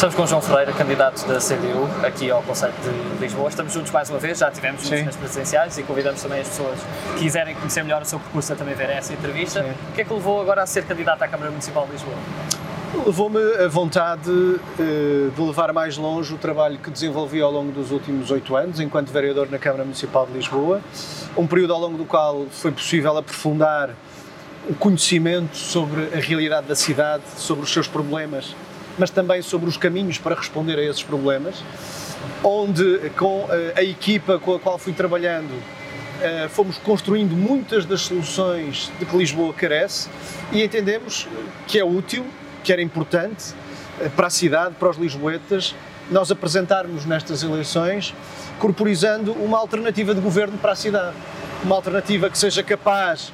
Estamos com o João Ferreira, candidato da CDU, aqui ao Conselho de Lisboa. Estamos juntos mais uma vez, já tivemos juntos nas presidenciais e convidamos também as pessoas que quiserem conhecer melhor o seu percurso a também verem essa entrevista. Sim. O que é que levou agora a ser candidato à Câmara Municipal de Lisboa? Levou-me a vontade eh, de levar mais longe o trabalho que desenvolvi ao longo dos últimos oito anos, enquanto vereador na Câmara Municipal de Lisboa. Um período ao longo do qual foi possível aprofundar o conhecimento sobre a realidade da cidade, sobre os seus problemas, mas também sobre os caminhos para responder a esses problemas, onde com eh, a equipa com a qual fui trabalhando eh, fomos construindo muitas das soluções de que Lisboa carece e entendemos que é útil que era importante eh, para a cidade, para os lisboetas, nós apresentarmos nestas eleições, corporizando uma alternativa de governo para a cidade. Uma alternativa que seja capaz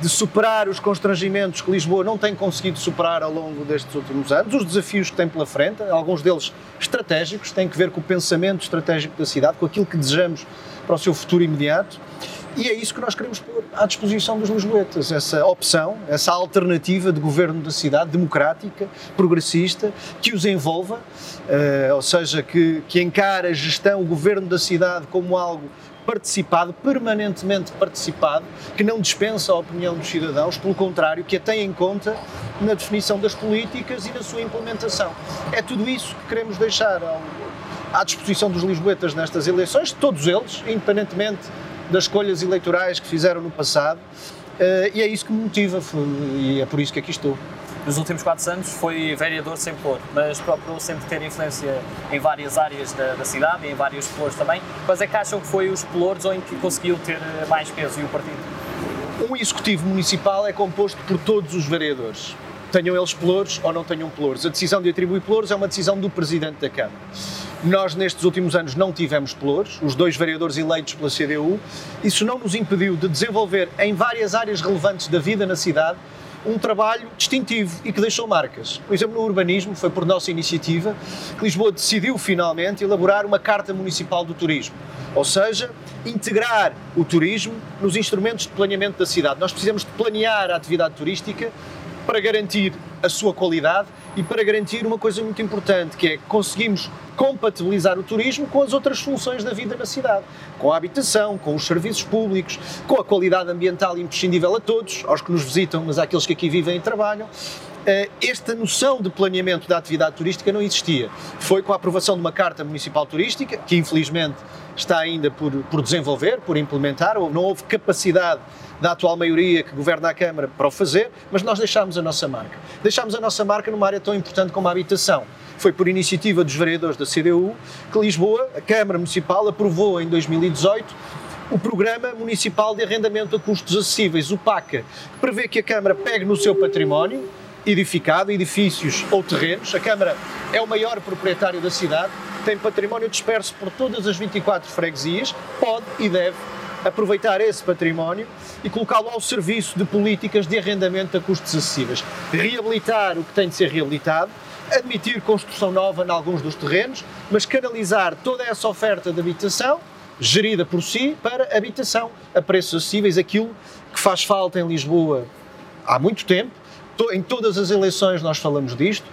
de superar os constrangimentos que Lisboa não tem conseguido superar ao longo destes últimos anos, os desafios que tem pela frente, alguns deles estratégicos, têm que ver com o pensamento estratégico da cidade, com aquilo que desejamos para o seu futuro imediato. E é isso que nós queremos pôr à disposição dos lisboetas, essa opção, essa alternativa de governo da cidade, democrática, progressista, que os envolva, uh, ou seja, que, que encara a gestão, o governo da cidade como algo participado, permanentemente participado, que não dispensa a opinião dos cidadãos, pelo contrário, que a tem em conta na definição das políticas e na sua implementação. É tudo isso que queremos deixar ao, à disposição dos lisboetas nestas eleições, todos eles, independentemente das escolhas eleitorais que fizeram no passado, uh, e é isso que me motiva, e é por isso que aqui estou. Nos últimos quatro anos foi vereador sem ploro, mas procurou sempre ter influência em várias áreas da, da cidade em vários pelouros também. Quais é que acham que foi os pelouros que conseguiu ter mais peso e o partido? Um executivo municipal é composto por todos os vereadores tenham eles pelouros ou não tenham pelouros. A decisão de atribuir pelouros é uma decisão do Presidente da Câmara. Nós, nestes últimos anos, não tivemos pelouros, os dois vereadores eleitos pela CDU. Isso não nos impediu de desenvolver, em várias áreas relevantes da vida na cidade, um trabalho distintivo e que deixou marcas. Por exemplo, no urbanismo, foi por nossa iniciativa que Lisboa decidiu finalmente elaborar uma Carta Municipal do Turismo, ou seja, integrar o turismo nos instrumentos de planeamento da cidade. Nós precisamos de planear a atividade turística para garantir a sua qualidade e para garantir uma coisa muito importante, que é conseguimos compatibilizar o turismo com as outras funções da vida na cidade, com a habitação, com os serviços públicos, com a qualidade ambiental imprescindível a todos, aos que nos visitam, mas àqueles que aqui vivem e trabalham. Eh, esta noção de planeamento da atividade turística não existia. Foi com a aprovação de uma Carta Municipal Turística, que infelizmente está ainda por, por desenvolver, por implementar, ou não houve capacidade da atual maioria que governa a Câmara para o fazer, mas nós deixámos a nossa marca. Deixámos a nossa marca numa área tão importante como a habitação. Foi por iniciativa dos vereadores da CDU que Lisboa, a Câmara Municipal, aprovou em 2018 o Programa Municipal de Arrendamento a Custos Acessíveis, o PACA, que prevê que a Câmara pegue no seu património edificado, edifícios ou terrenos. A Câmara é o maior proprietário da cidade, tem património disperso por todas as 24 freguesias, pode e deve aproveitar esse património e colocá-lo ao serviço de políticas de arrendamento a custos acessíveis. Reabilitar o que tem de ser reabilitado, admitir construção nova em alguns dos terrenos, mas canalizar toda essa oferta de habitação, gerida por si, para habitação a preços acessíveis, aquilo que faz falta em Lisboa há muito tempo. Em todas as eleições nós falamos disto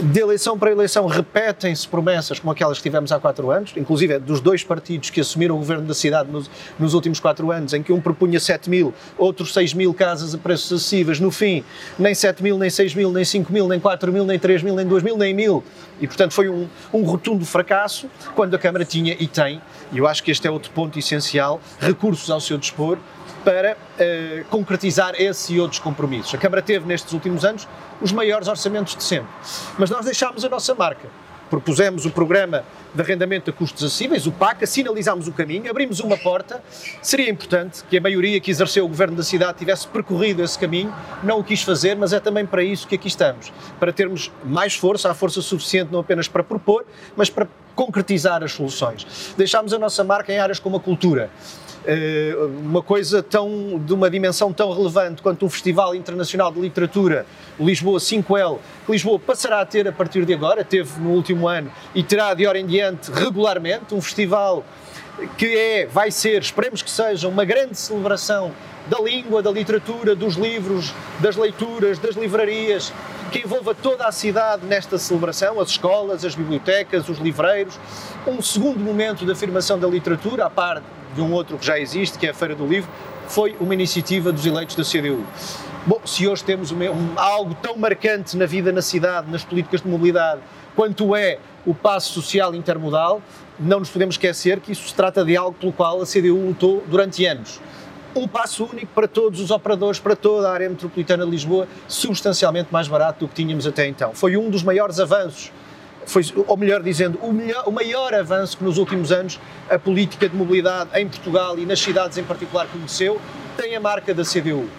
de eleição para eleição repetem-se promessas como aquelas que tivemos há quatro anos, inclusive é dos dois partidos que assumiram o governo da cidade nos, nos últimos quatro anos, em que um propunha 7 mil, outros 6 mil casas a preços acessíveis, no fim, nem 7 mil, nem 6 mil, nem 5 mil, nem 4 mil, nem 3 mil, nem 2 mil, nem mil. E, portanto, foi um, um rotundo fracasso quando a Câmara tinha e tem, e eu acho que este é outro ponto essencial, recursos ao seu dispor para uh, concretizar esse e outros compromissos. A Câmara teve, nestes últimos anos, os maiores orçamentos de sempre. Mas nós deixámos a nossa marca. Propusemos o programa de arrendamento a custos acessíveis, o PAC, sinalizámos o caminho, abrimos uma porta. Seria importante que a maioria que exerceu o governo da cidade tivesse percorrido esse caminho, não o quis fazer, mas é também para isso que aqui estamos para termos mais força, a força suficiente não apenas para propor, mas para concretizar as soluções. Deixámos a nossa marca em áreas como a cultura. Eh, uma coisa tão, de uma dimensão tão relevante quanto o Festival Internacional de Literatura Lisboa 5L, que Lisboa passará a ter a partir de agora, teve no último ano e terá de hora em diante regularmente, um festival que é, vai ser, esperemos que seja, uma grande celebração da língua, da literatura, dos livros, das leituras, das livrarias, que envolva toda a cidade nesta celebração, as escolas, as bibliotecas, os livreiros. Um segundo momento de afirmação da literatura, a par de um outro que já existe, que é a Feira do Livro, foi uma iniciativa dos eleitos da CDU. Bom, se hoje temos um, algo tão marcante na vida na cidade, nas políticas de mobilidade, quanto é o passo social intermodal, não nos podemos esquecer que isso se trata de algo pelo qual a CDU lutou durante anos um passo único para todos os operadores, para toda a área metropolitana de Lisboa, substancialmente mais barato do que tínhamos até então. Foi um dos maiores avanços, foi, ou melhor dizendo, o, melhor, o maior avanço que nos últimos anos a política de mobilidade em Portugal e nas cidades em particular conheceu, tem a marca da CDU. Uh,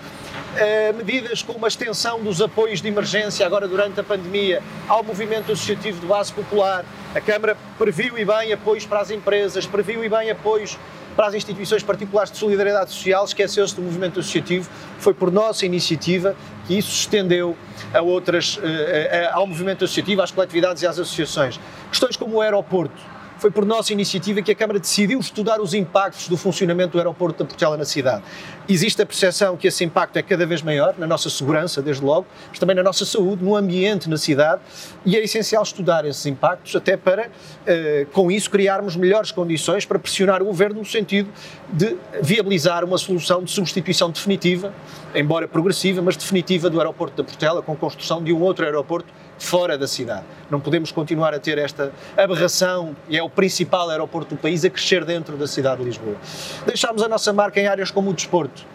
eh, medidas como a extensão dos apoios de emergência agora durante a pandemia ao movimento associativo de base popular. A Câmara previu e bem apoios para as empresas, previu e bem apoios para as instituições particulares de solidariedade social, esqueceu-se do movimento associativo, foi por nossa iniciativa que isso se estendeu a outras, eh, ao movimento associativo, às coletividades e às associações. Questões como o aeroporto, foi por nossa iniciativa que a Câmara decidiu estudar os impactos do funcionamento do aeroporto da Portela na cidade. Existe a percepção que esse impacto é cada vez maior, na nossa segurança, desde logo, mas também na nossa saúde, no ambiente na cidade, e é essencial estudar esses impactos, até para, eh, com isso, criarmos melhores condições para pressionar o Governo no sentido de viabilizar uma solução de substituição definitiva, embora progressiva, mas definitiva do aeroporto da Portela, com construção de um outro aeroporto fora da cidade. Não podemos continuar a ter esta aberração, e é o principal aeroporto do país, a crescer dentro da cidade de Lisboa. Deixámos a nossa marca em áreas como o desporto.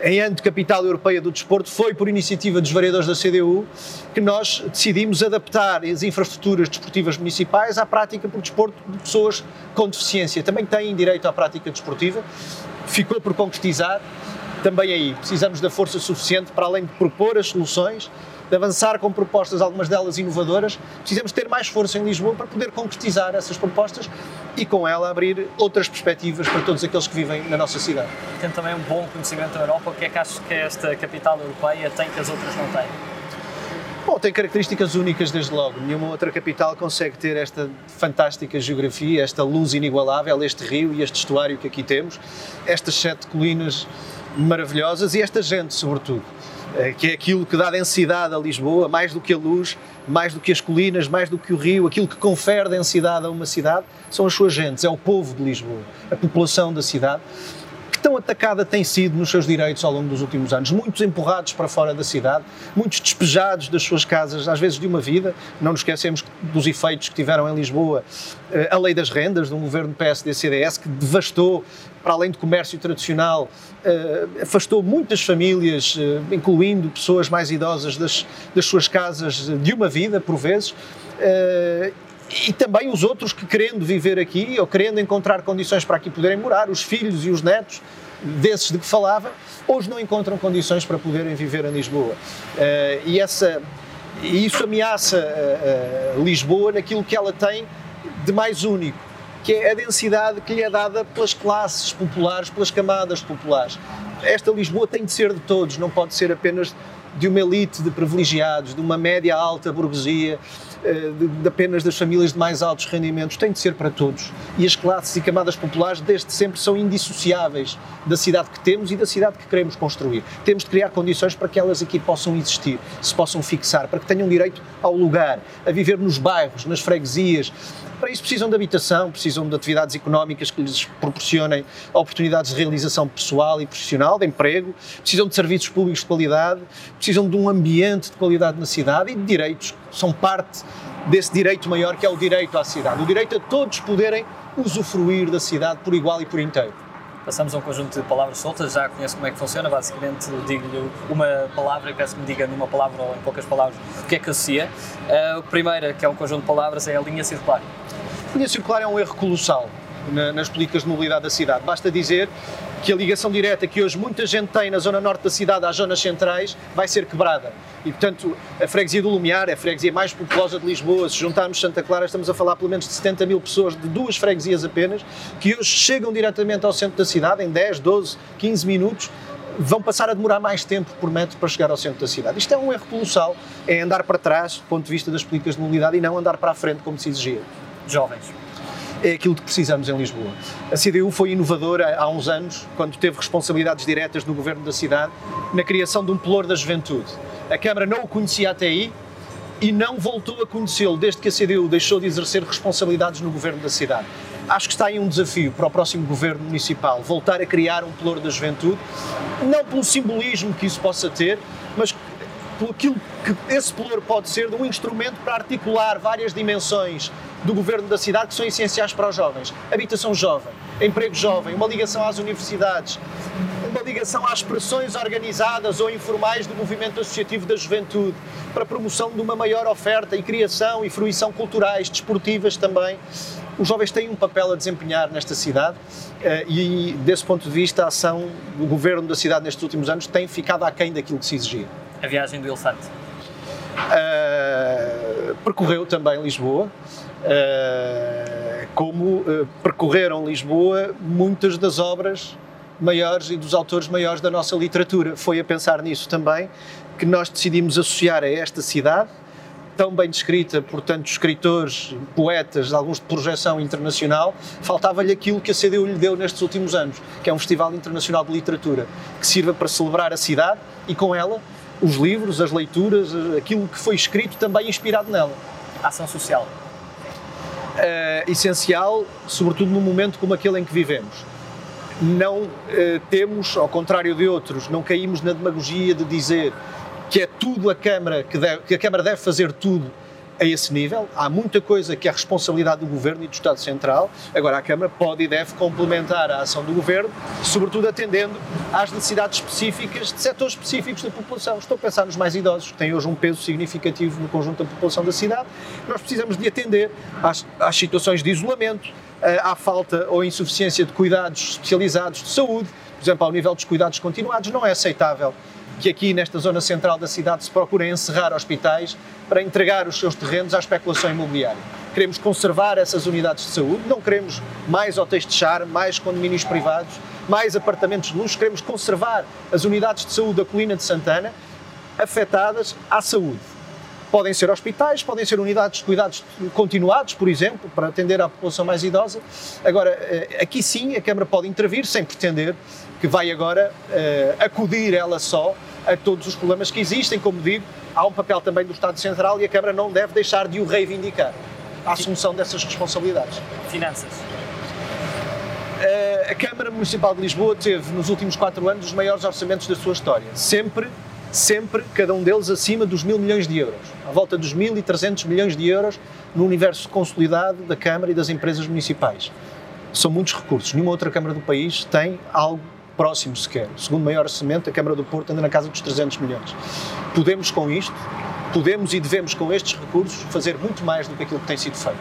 Em ano capital europeia do desporto, foi por iniciativa dos vereadores da CDU que nós decidimos adaptar as infraestruturas desportivas municipais à prática por desporto de pessoas com deficiência. Também têm direito à prática desportiva, ficou por concretizar. Também aí precisamos da força suficiente para além de propor as soluções, de avançar com propostas, algumas delas inovadoras, precisamos ter mais força em Lisboa para poder concretizar essas propostas e com ela abrir outras perspectivas para todos aqueles que vivem na nossa cidade. Tem também um bom conhecimento da Europa, o que é que achas que esta capital europeia tem que as outras não têm? Bom, tem características únicas desde logo. Nenhuma outra capital consegue ter esta fantástica geografia, esta luz inigualável, este rio e este estuário que aqui temos, estas sete colinas maravilhosas e esta gente, sobretudo. Eh, que é aquilo que dá densidade a Lisboa, mais do que a luz, mais do que as colinas, mais do que o rio, aquilo que confere densidade a uma cidade, são as suas gentes, é o povo de Lisboa, a população da cidade, que tão atacada tem sido nos seus direitos ao longo dos últimos anos. Muitos empurrados para fora da cidade, muitos despejados das suas casas, às vezes de uma vida. Não nos esquecemos dos efeitos que tiveram em Lisboa eh, a lei das rendas, de um governo PSD-CDS que devastou para além de comércio tradicional, uh, afastou muitas famílias, uh, incluindo pessoas mais idosas, das, das, suas casas de uma vida, por vezes. Uh, e também os outros que, querendo viver aqui ou querendo encontrar condições para aqui poderem morar, os filhos e os netos desses de que falava, hoje não encontram condições para poderem viver em Lisboa. e, essa, isso ameaça Lisboa naquilo que ela tem de mais único que é a densidade que lhe é dada pelas classes populares, pelas camadas populares. Esta Lisboa tem de ser de todos, não pode ser apenas de uma elite de privilegiados, de uma média alta burguesia, de, de, apenas das famílias de mais altos rendimentos, tem de ser para todos. E as classes e camadas populares, desde sempre, são indissociáveis da cidade que temos e da cidade que queremos construir. Temos de criar condições para que elas aqui possam existir, se possam fixar, para que tenham direito ao lugar, a viver nos bairros, nas freguesias, para isso precisam de habitação, precisam de atividades económicas que lhes proporcionem oportunidades de realização pessoal e profissional, de emprego, precisam de serviços públicos de qualidade, precisam de um ambiente de qualidade na cidade e de direitos são parte desse direito maior que é o direito à cidade, o direito a todos poderem usufruir da cidade por igual e por inteiro. Passamos a um conjunto de palavras soltas, já conheço como é que funciona, basicamente digo-lhe uma palavra e peço que me diga numa palavra ou em poucas palavras o que é que associa. A primeira, que é um conjunto de palavras, é a linha circular. A linha circular é um erro colossal nas políticas de mobilidade da cidade. Basta dizer que a ligação direta que hoje muita gente tem na zona norte da cidade às zonas centrais vai ser quebrada. E, portanto, a freguesia do Lumiar a freguesia mais populosa de Lisboa. Se juntarmos Santa Clara, estamos a falar pelo menos de 70 mil pessoas de duas freguesias apenas, que hoje chegam diretamente ao centro da cidade em 10, 12, 15 minutos vão passar a demorar mais tempo por metro para chegar ao centro da cidade. Isto é um erro colossal, é andar para trás do ponto de vista das políticas de mobilidade e não andar para a frente como se exigia jovens? É aquilo que precisamos em Lisboa. A CDU foi inovadora há uns anos, quando teve responsabilidades diretas no governo da cidade, na criação de um pelour da juventude. A Câmara não o conhecia até aí e não voltou a conhecê-lo desde que a CDU deixou de exercer responsabilidades no governo da cidade. Acho que está aí um desafio para o próximo governo municipal voltar a criar um pelour da juventude, não pelo simbolismo que isso possa ter, mas por aquilo que esse pelour pode ser de um instrumento para articular várias dimensões do governo da cidade que são essenciais para os jovens. Habitação jovem, emprego jovem, uma ligação às universidades, uma ligação às pressões organizadas ou informais do movimento associativo da juventude, para a promoção de uma maior oferta e criação e fruição culturais, desportivas também. Os jovens têm um papel a desempenhar nesta cidade eh, e, desse ponto de vista, a ação do governo da cidade nestes últimos anos tem ficado aquém daquilo que se exigia. A viagem do elefante? Uh, percorreu também Lisboa, uh, como uh, percorreram Lisboa muitas das obras maiores e dos autores maiores da nossa literatura. Foi a pensar nisso também que nós decidimos associar a esta cidade tão bem descrita por tantos escritores, poetas, alguns de projeção internacional, faltava-lhe aquilo que a CDU lhe deu nestes últimos anos, que é um Festival Internacional de Literatura, que sirva para celebrar a cidade e, com ela, os livros, as leituras, aquilo que foi escrito também inspirado nela. Ação social. Uh, essencial, sobretudo num momento como aquele em que vivemos. Não uh, temos, ao contrário de outros, não caímos na demagogia de dizer que é tudo a Câmara, que, deve, que a Câmara deve fazer tudo a esse nível. Há muita coisa que é responsabilidade do Governo e do Estado Central. Agora, a Câmara pode e deve complementar a ação do Governo, sobretudo atendendo às necessidades específicas de setores específicos da população. Estou a pensar nos mais idosos, que têm hoje um peso significativo no conjunto da população da cidade. Nós precisamos de atender às, às situações de isolamento, eh, à falta ou insuficiência de cuidados especializados de saúde. Por exemplo, ao nível dos cuidados continuados, não é aceitável que aqui nesta zona central da cidade se procurem encerrar hospitais para entregar os seus terrenos à especulação imobiliária. Queremos conservar essas unidades de saúde, não queremos mais hotéis de charme, mais condomínios privados, mais apartamentos de luxo, queremos conservar as unidades de saúde da Colina de Santana afetadas à saúde. Podem ser hospitais, podem ser unidades de cuidados continuados, por exemplo, para atender à população mais idosa. Agora, eh, aqui sim a Câmara pode intervir sem pretender que vai agora uh, acudir ela só a todos os problemas que existem. Como digo, há um papel também do Estado Central e a Câmara não deve deixar de o reivindicar. A assunção dessas responsabilidades. Finanças. A Câmara Municipal de Lisboa teve, nos últimos quatro anos, os maiores orçamentos da sua história. Sempre, sempre, cada um deles acima dos mil milhões de euros. À volta dos mil e trezentos milhões de euros no universo consolidado da Câmara e das empresas municipais. São muitos recursos. Nenhuma outra Câmara do país tem algo próximo sequer. O segundo maior orçamento, a Câmara do Porto anda na casa dos 300 milhões. Podemos com isto, podemos e devemos com estes recursos fazer muito mais do que aquilo que tem sido feito.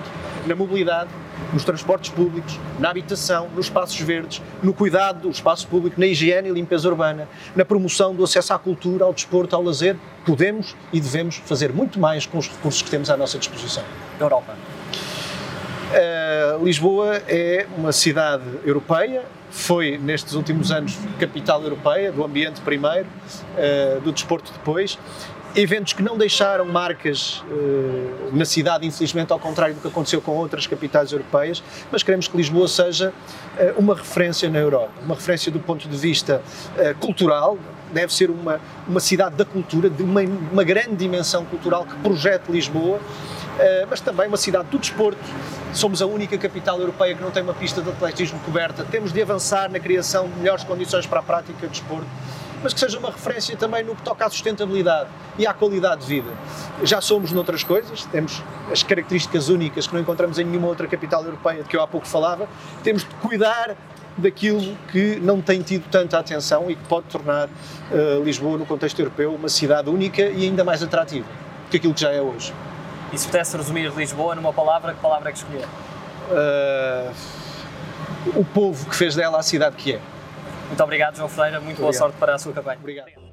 Na mobilidade, nos transportes públicos, na habitação, nos espaços verdes, no cuidado do espaço público, na higiene e limpeza urbana, na promoção do acesso à cultura, ao desporto, ao lazer, podemos e devemos fazer muito mais com os recursos que temos à nossa disposição. Europa. Uh, Lisboa é uma cidade europeia, foi nestes últimos anos capital europeia, do ambiente primeiro, uh, do desporto depois. Eventos que não deixaram marcas uh, na cidade, infelizmente, ao contrário do que aconteceu com outras capitais europeias, mas queremos que Lisboa seja uma referência na Europa, uma referência do ponto de vista cultural, deve ser uma, uma cidade da cultura, de uma, uma grande dimensão cultural que projete Lisboa mas também uma cidade do desporto. Somos a única capital europeia que não tem uma pista de atletismo coberta. Temos de avançar na criação de melhores condições para a prática de desporto, mas que seja uma referência também no que toca à sustentabilidade e à qualidade de vida. Já somos noutras coisas, temos as características únicas que não encontramos em nenhuma outra capital europeia de que eu há pouco falava. Temos de cuidar daquilo que não tem tido tanta atenção e que pode tornar uh, Lisboa, no contexto europeu, uma cidade única e ainda mais atrativa que aquilo que já é hoje. E se pudesse resumir Lisboa numa palavra, que palavra é que escolher? Uh, o povo que fez dela a cidade que é. Muito obrigado, João Ferreira. Muito, Muito boa sorte para a sua campanha. Obrigado.